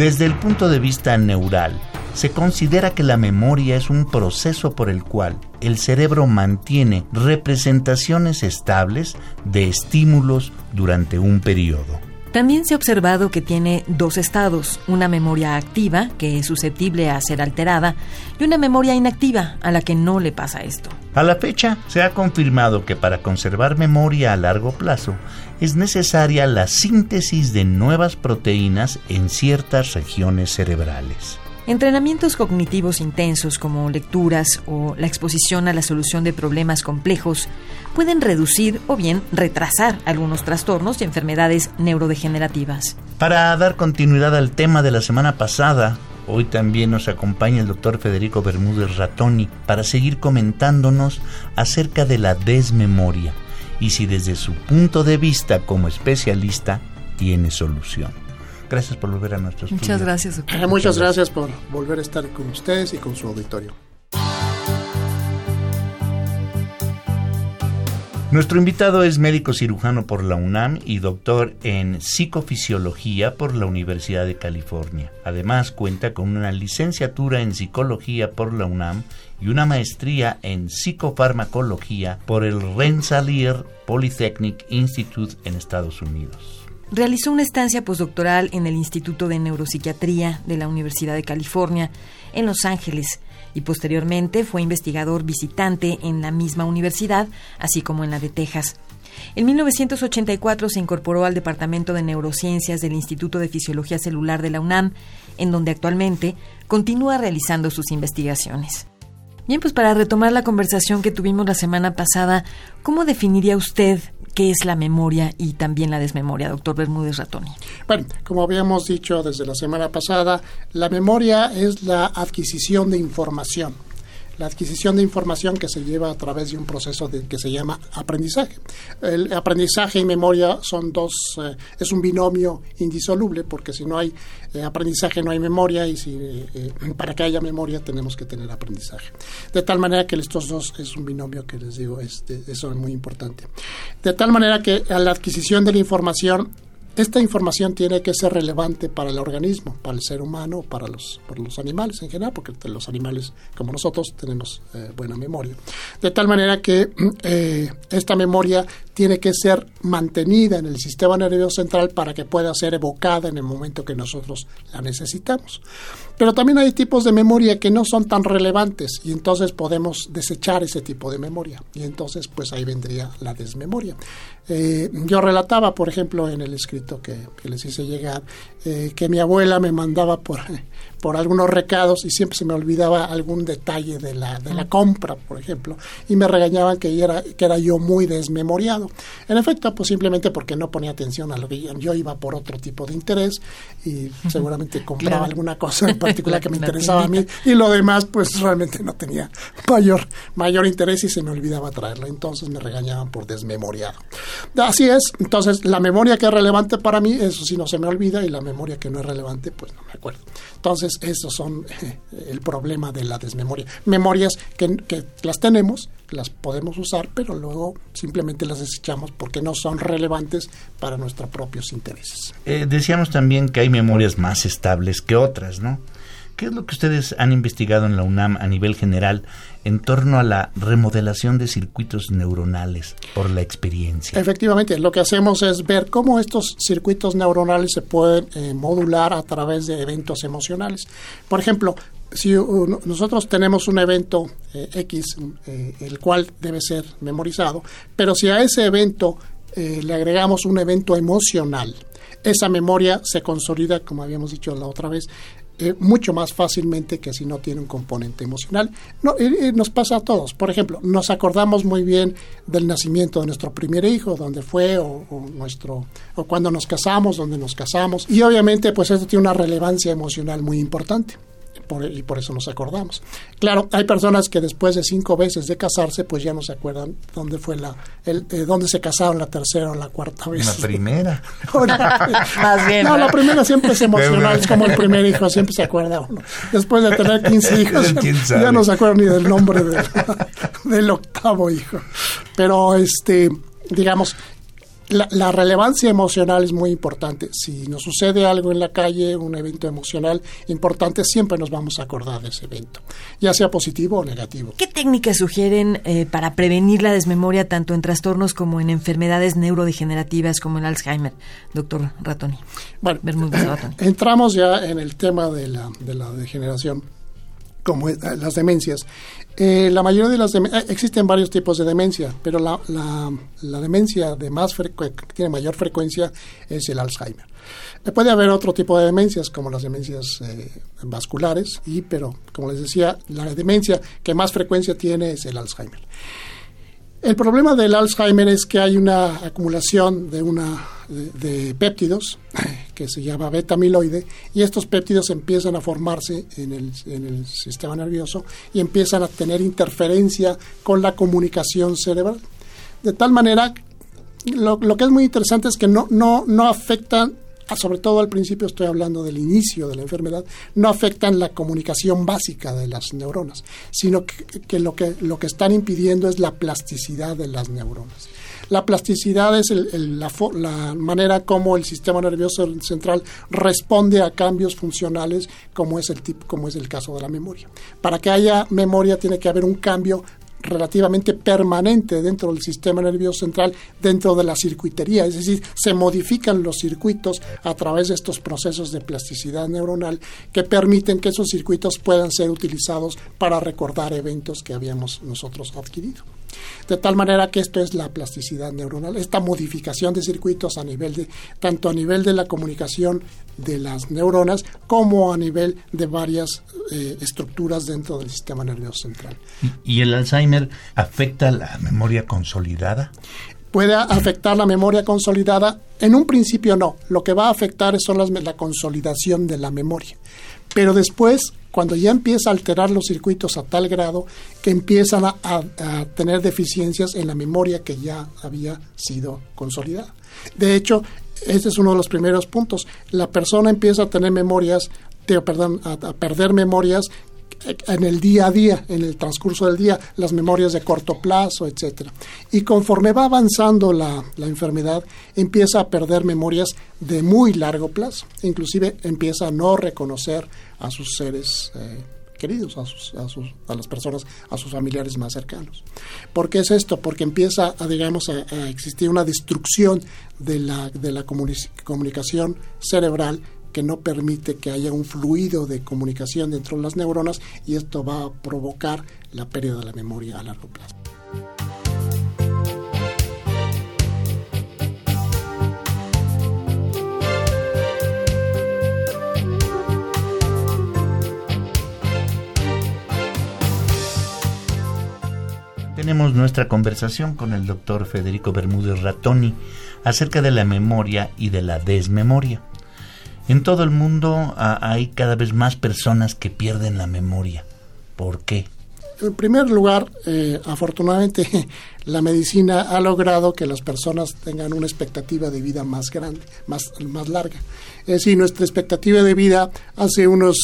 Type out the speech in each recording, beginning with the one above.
Desde el punto de vista neural, se considera que la memoria es un proceso por el cual el cerebro mantiene representaciones estables de estímulos durante un periodo. También se ha observado que tiene dos estados, una memoria activa, que es susceptible a ser alterada, y una memoria inactiva, a la que no le pasa esto. A la fecha, se ha confirmado que para conservar memoria a largo plazo es necesaria la síntesis de nuevas proteínas en ciertas regiones cerebrales. Entrenamientos cognitivos intensos como lecturas o la exposición a la solución de problemas complejos pueden reducir o bien retrasar algunos trastornos y enfermedades neurodegenerativas. Para dar continuidad al tema de la semana pasada, hoy también nos acompaña el doctor Federico Bermúdez Ratoni para seguir comentándonos acerca de la desmemoria y si desde su punto de vista como especialista tiene solución. Gracias por volver a nuestro estudio. Muchas gracias, doctor. Muchas gracias por volver a estar con ustedes y con su auditorio. Nuestro invitado es médico cirujano por la UNAM y doctor en psicofisiología por la Universidad de California. Además cuenta con una licenciatura en psicología por la UNAM y una maestría en psicofarmacología por el Rensselaer Polytechnic Institute en Estados Unidos. Realizó una estancia postdoctoral en el Instituto de Neuropsiquiatría de la Universidad de California en Los Ángeles y posteriormente fue investigador visitante en la misma universidad, así como en la de Texas. En 1984 se incorporó al Departamento de Neurociencias del Instituto de Fisiología Celular de la UNAM, en donde actualmente continúa realizando sus investigaciones. Bien, pues para retomar la conversación que tuvimos la semana pasada, ¿cómo definiría usted qué es la memoria y también la desmemoria, doctor Bermúdez Ratoni. Bueno, como habíamos dicho desde la semana pasada, la memoria es la adquisición de información la adquisición de información que se lleva a través de un proceso que se llama aprendizaje. El aprendizaje y memoria son dos, eh, es un binomio indisoluble porque si no hay eh, aprendizaje no hay memoria y si eh, para que haya memoria tenemos que tener aprendizaje. De tal manera que estos dos es un binomio que les digo, es, eso es muy importante. De tal manera que a la adquisición de la información esta información tiene que ser relevante para el organismo, para el ser humano, para los, para los animales en general, porque los animales como nosotros tenemos eh, buena memoria. De tal manera que eh, esta memoria tiene que ser mantenida en el sistema nervioso central para que pueda ser evocada en el momento que nosotros la necesitamos. Pero también hay tipos de memoria que no son tan relevantes y entonces podemos desechar ese tipo de memoria. Y entonces pues ahí vendría la desmemoria. Eh, yo relataba, por ejemplo, en el escrito que, les hice llegar, eh, que mi abuela me mandaba por, por algunos recados y siempre se me olvidaba algún detalle de la, de la compra, por ejemplo, y me regañaban que era, que era yo muy desmemoriado. En efecto, pues simplemente porque no ponía atención a lo que yo iba por otro tipo de interés y seguramente compraba alguna cosa en particular que me interesaba a mí y lo demás pues realmente no tenía mayor, mayor interés y se me olvidaba traerlo. Entonces me regañaban por desmemoriado. Así es, entonces la memoria que es relevante para mí, eso sí no se me olvida y la memoria que no es relevante, pues no me acuerdo. Entonces, esos son eh, el problema de la desmemoria. Memorias que, que las tenemos, las podemos usar, pero luego simplemente las desechamos porque no son relevantes para nuestros propios intereses. Eh, decíamos también que hay memorias más estables que otras, ¿no? ¿Qué es lo que ustedes han investigado en la UNAM a nivel general en torno a la remodelación de circuitos neuronales por la experiencia? Efectivamente, lo que hacemos es ver cómo estos circuitos neuronales se pueden eh, modular a través de eventos emocionales. Por ejemplo, si nosotros tenemos un evento eh, X, eh, el cual debe ser memorizado, pero si a ese evento le agregamos un evento emocional, esa memoria se consolida, como habíamos dicho la otra vez, eh, mucho más fácilmente que si no tiene un componente emocional. No, nos pasa a todos. Por ejemplo, nos acordamos muy bien del nacimiento de nuestro primer hijo, donde fue, o, nuestro, o cuando nos casamos, donde nos casamos. Y obviamente, pues esto tiene una relevancia emocional muy importante y por eso nos acordamos. Claro, hay personas que después de cinco veces de casarse, pues ya no se acuerdan dónde fue la, el, eh, dónde se casaron la tercera o la cuarta vez. La primera. Más bien. No, la primera siempre es emocional, es como el primer hijo, siempre se acuerda uno. Después de tener 15 hijos, ya, no se acuerda ni del nombre del octavo hijo. Pero, este, digamos, la, relevancia emocional es muy importante. Si nos sucede algo en la calle, un evento emocional importante, siempre nos vamos a acordar de ese evento, ya sea positivo o negativo. ¿Qué técnicas sugieren eh, para prevenir la desmemoria tanto en trastornos como en enfermedades neurodegenerativas como el Alzheimer, doctor Ratoni? Bueno, entramos ya en el tema de la, de la degeneración como las demencias. Eh, la mayoría de las eh, existen varios tipos de demencia, pero la, la, demencia de más que tiene mayor frecuencia es el Alzheimer. Eh, puede haber otro tipo de demencias como las demencias vasculares y pero como les decía la demencia que más frecuencia tiene es el Alzheimer. El problema del Alzheimer es que hay una acumulación de una de, péptidos que se llama beta amiloide y estos péptidos empiezan a formarse en el, en el sistema nervioso y empiezan a tener interferencia con la comunicación cerebral. De tal manera, lo, lo que es muy interesante es que no, no, no afectan sobre todo al principio estoy hablando del inicio de la enfermedad, no afectan la comunicación básica de las neuronas, sino que, lo, que lo que están impidiendo es la plasticidad de las neuronas. La plasticidad es la, la, manera como el sistema nervioso central responde a cambios funcionales, como es, el como es el caso de la memoria. Para que haya memoria tiene que haber un cambio relativamente permanente dentro del sistema nervioso central, dentro de la circuitería, es decir, se modifican los circuitos a través de estos procesos de plasticidad neuronal que permiten que esos circuitos puedan ser utilizados para recordar eventos que habíamos nosotros adquirido. De tal manera que esto es la plasticidad neuronal, esta modificación de circuitos a nivel de, tanto a nivel de la comunicación de las neuronas como a nivel de varias eh, estructuras dentro del sistema nervioso central. ¿Y el Alzheimer afecta la memoria consolidada? puede afectar la memoria consolidada. En un principio no, lo que va a afectar son las, la consolidación de la memoria. Pero después cuando ya empieza a alterar los circuitos a tal grado que empiezan a, tener deficiencias en la memoria que ya había sido consolidada. De hecho, este es uno de los primeros puntos. La persona empieza a tener memorias, perdón, a, perder memorias en el día a día, en el transcurso del día, las memorias de corto plazo, etcétera. Y conforme va avanzando la, la, enfermedad, empieza a perder memorias de muy largo plazo. Inclusive empieza a no reconocer a sus seres eh, queridos, a, sus, a, sus, a, las personas, a sus familiares más cercanos. ¿Por qué es esto? Porque empieza, a, digamos, a, existir una destrucción de la, de la comunicación cerebral que no permite que haya un fluido de comunicación dentro de las neuronas y esto va a provocar la pérdida de la memoria a largo plazo. tenemos nuestra conversación con el doctor Federico Bermúdez Ratoni acerca de la memoria y de la desmemoria. En todo el mundo hay cada vez más personas que pierden la memoria. ¿Por qué? En primer lugar, eh, afortunadamente la medicina ha logrado que las personas tengan una expectativa de vida más grande, más, más larga. Es decir, nuestra expectativa de vida hace unos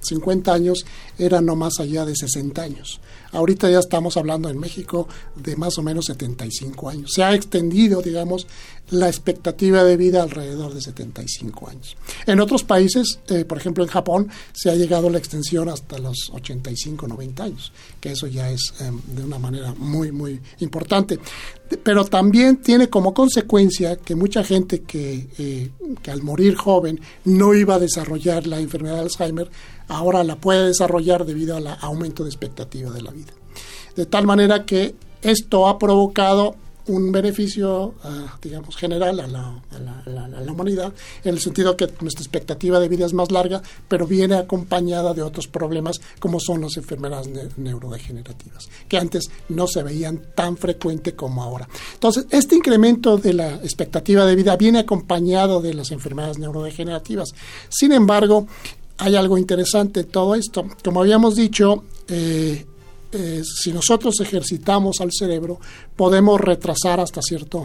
50 um, años era no más allá de 60 años. Ahorita ya estamos hablando en México de más o menos 75 años. Se ha extendido, digamos, la expectativa de vida alrededor de 75 años. En otros países, eh, por ejemplo en Japón, se ha llegado la extensión hasta los 85, 90 años, que eso ya es em, de una manera muy, muy importante. Pero también tiene como consecuencia que mucha gente que, eh, que al morir joven no iba a desarrollar la enfermedad de Alzheimer, ahora la puede desarrollar debido al aumento de expectativa de la vida. De tal manera que esto ha provocado un beneficio, ah, digamos, general a la, a, la, humanidad, en el sentido que nuestra expectativa de vida es más larga, pero viene acompañada de otros problemas como son las enfermedades neurodegenerativas, que antes no se veían tan frecuente como ahora. Entonces, este incremento de la expectativa de vida viene acompañado de las enfermedades neurodegenerativas. Sin embargo, hay algo interesante en todo esto. Como habíamos dicho, eh, eh, si nosotros ejercitamos al cerebro, podemos retrasar hasta cierta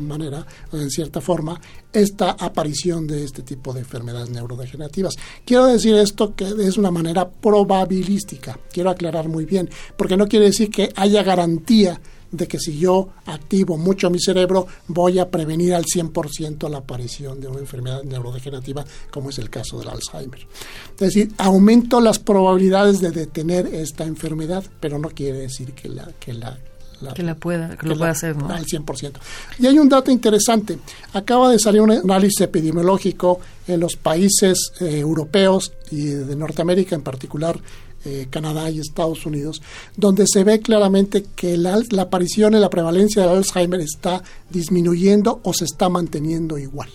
manera, en cierta forma, esta aparición de este tipo de enfermedades neurodegenerativas. Quiero decir esto que es una manera probabilística, quiero aclarar muy bien, porque no quiere decir que haya garantía de que si yo activo mucho mi cerebro voy a prevenir al 100% la aparición de una enfermedad neurodegenerativa como es el caso del Alzheimer. Es decir, aumento las probabilidades de detener esta enfermedad, pero no quiere decir que la que la que la pueda, que, lo pueda hacer, ¿no? Al 100%. Y hay un dato interesante. Acaba de salir un análisis epidemiológico en los países eh, europeos y de Norteamérica en particular, eh, Canadá y Estados Unidos, donde se ve claramente que la, aparición y la prevalencia del Alzheimer está disminuyendo o se está manteniendo igual.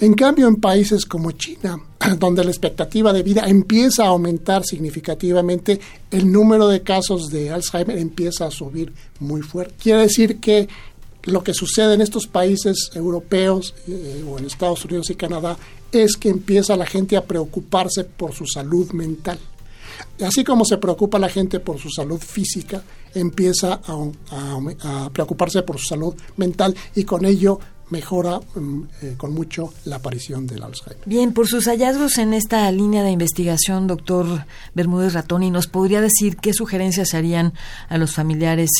En cambio, en países como China, donde la expectativa de vida empieza a aumentar significativamente, el número de casos de Alzheimer empieza a subir muy fuerte. Quiere decir que lo que sucede en estos países europeos eh, o en Estados Unidos y Canadá es que empieza la gente a preocuparse por su salud mental. Así como se preocupa la gente por su salud física, empieza a, preocuparse por su salud mental y con ello mejora mm, eh, con mucho la aparición del Alzheimer. Bien, por sus hallazgos en esta línea de investigación, doctor Bermúdez Ratoni, ¿nos podría decir qué sugerencias harían a los familiares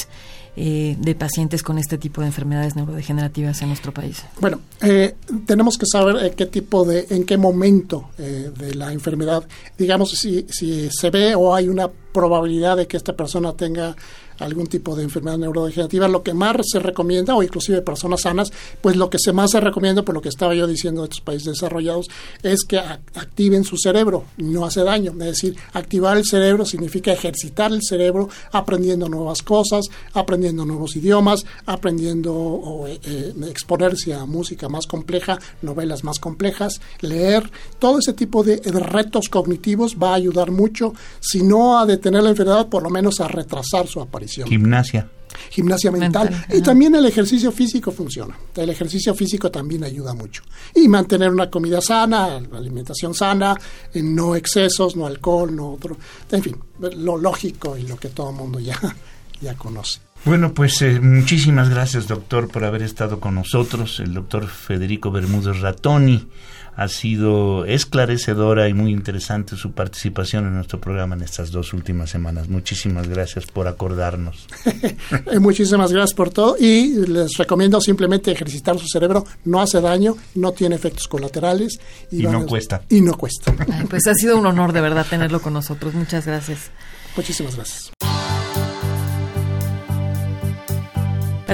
eh, de pacientes con este tipo de enfermedades neurodegenerativas en nuestro país? Bueno, eh, tenemos que saber eh, qué tipo de, en qué momento de la enfermedad, digamos, si, si se ve o hay una probabilidad de que esta persona tenga algún tipo de enfermedad neurodegenerativa, lo que más se recomienda, o inclusive personas sanas, pues lo que se más se recomienda, por lo que estaba yo diciendo de estos países desarrollados, es que activen su cerebro, no hace daño. Es decir, activar el cerebro significa ejercitar el cerebro aprendiendo nuevas cosas, aprendiendo nuevos idiomas, aprendiendo o eh, eh, exponerse a música más compleja, novelas más complejas, leer, todo ese tipo de, retos cognitivos va a ayudar mucho, si no a detener la enfermedad, por lo menos a retrasar su aparición. Gimnasia. Gimnasia mental. y también el ejercicio físico funciona. El ejercicio físico también ayuda mucho. Y mantener una comida sana, alimentación sana, no excesos, no alcohol, no otro. En fin, lo lógico y lo que todo el mundo ya, ya conoce. Bueno, pues eh, muchísimas gracias, doctor, por haber estado con nosotros. El doctor Federico Bermúdez Ratoni ha sido esclarecedora y muy interesante su participación en nuestro programa en estas dos últimas semanas. Muchísimas gracias por acordarnos. Muchísimas gracias por todo y les recomiendo simplemente ejercitar su cerebro. No hace daño, no tiene efectos colaterales y, no cuesta. Y no cuesta. pues ha sido un honor de verdad tenerlo con nosotros. Muchas gracias. Muchísimas gracias.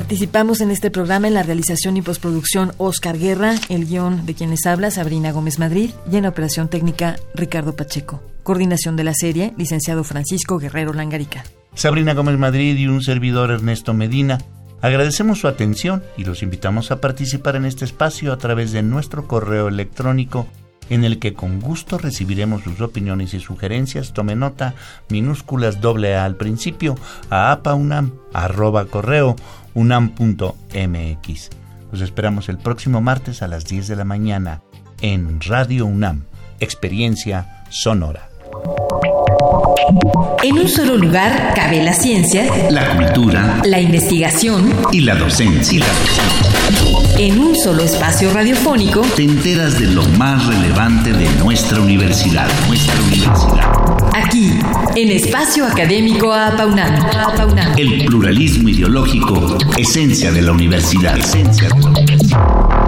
Participamos en este programa en la realización y postproducción Oscar Guerra, el guion de quienes habla Sabrina Gómez Madrid y en operación técnica Ricardo Pacheco. Coordinación de la serie, licenciado Francisco Guerrero Langarica. Sabrina Gómez Madrid y un servidor Ernesto Medina. Agradecemos su atención y los invitamos a participar en este espacio a través de nuestro correo electrónico en el que con gusto recibiremos sus opiniones y sugerencias. Tome nota, minúsculas doble A al principio, a apaunam, arroba correo unam.mx. Los esperamos el próximo martes a las 10 de la mañana en Radio UNAM, Experiencia Sonora. En un solo lugar cabe la ciencia, la cultura, la investigación y la docencia. En un solo espacio radiofónico te enteras de lo más relevante de nuestra universidad, nuestra universidad. Aquí, en Espacio Académico Apaunam. El pluralismo ideológico, esencia de la universidad. Esencia de la universidad.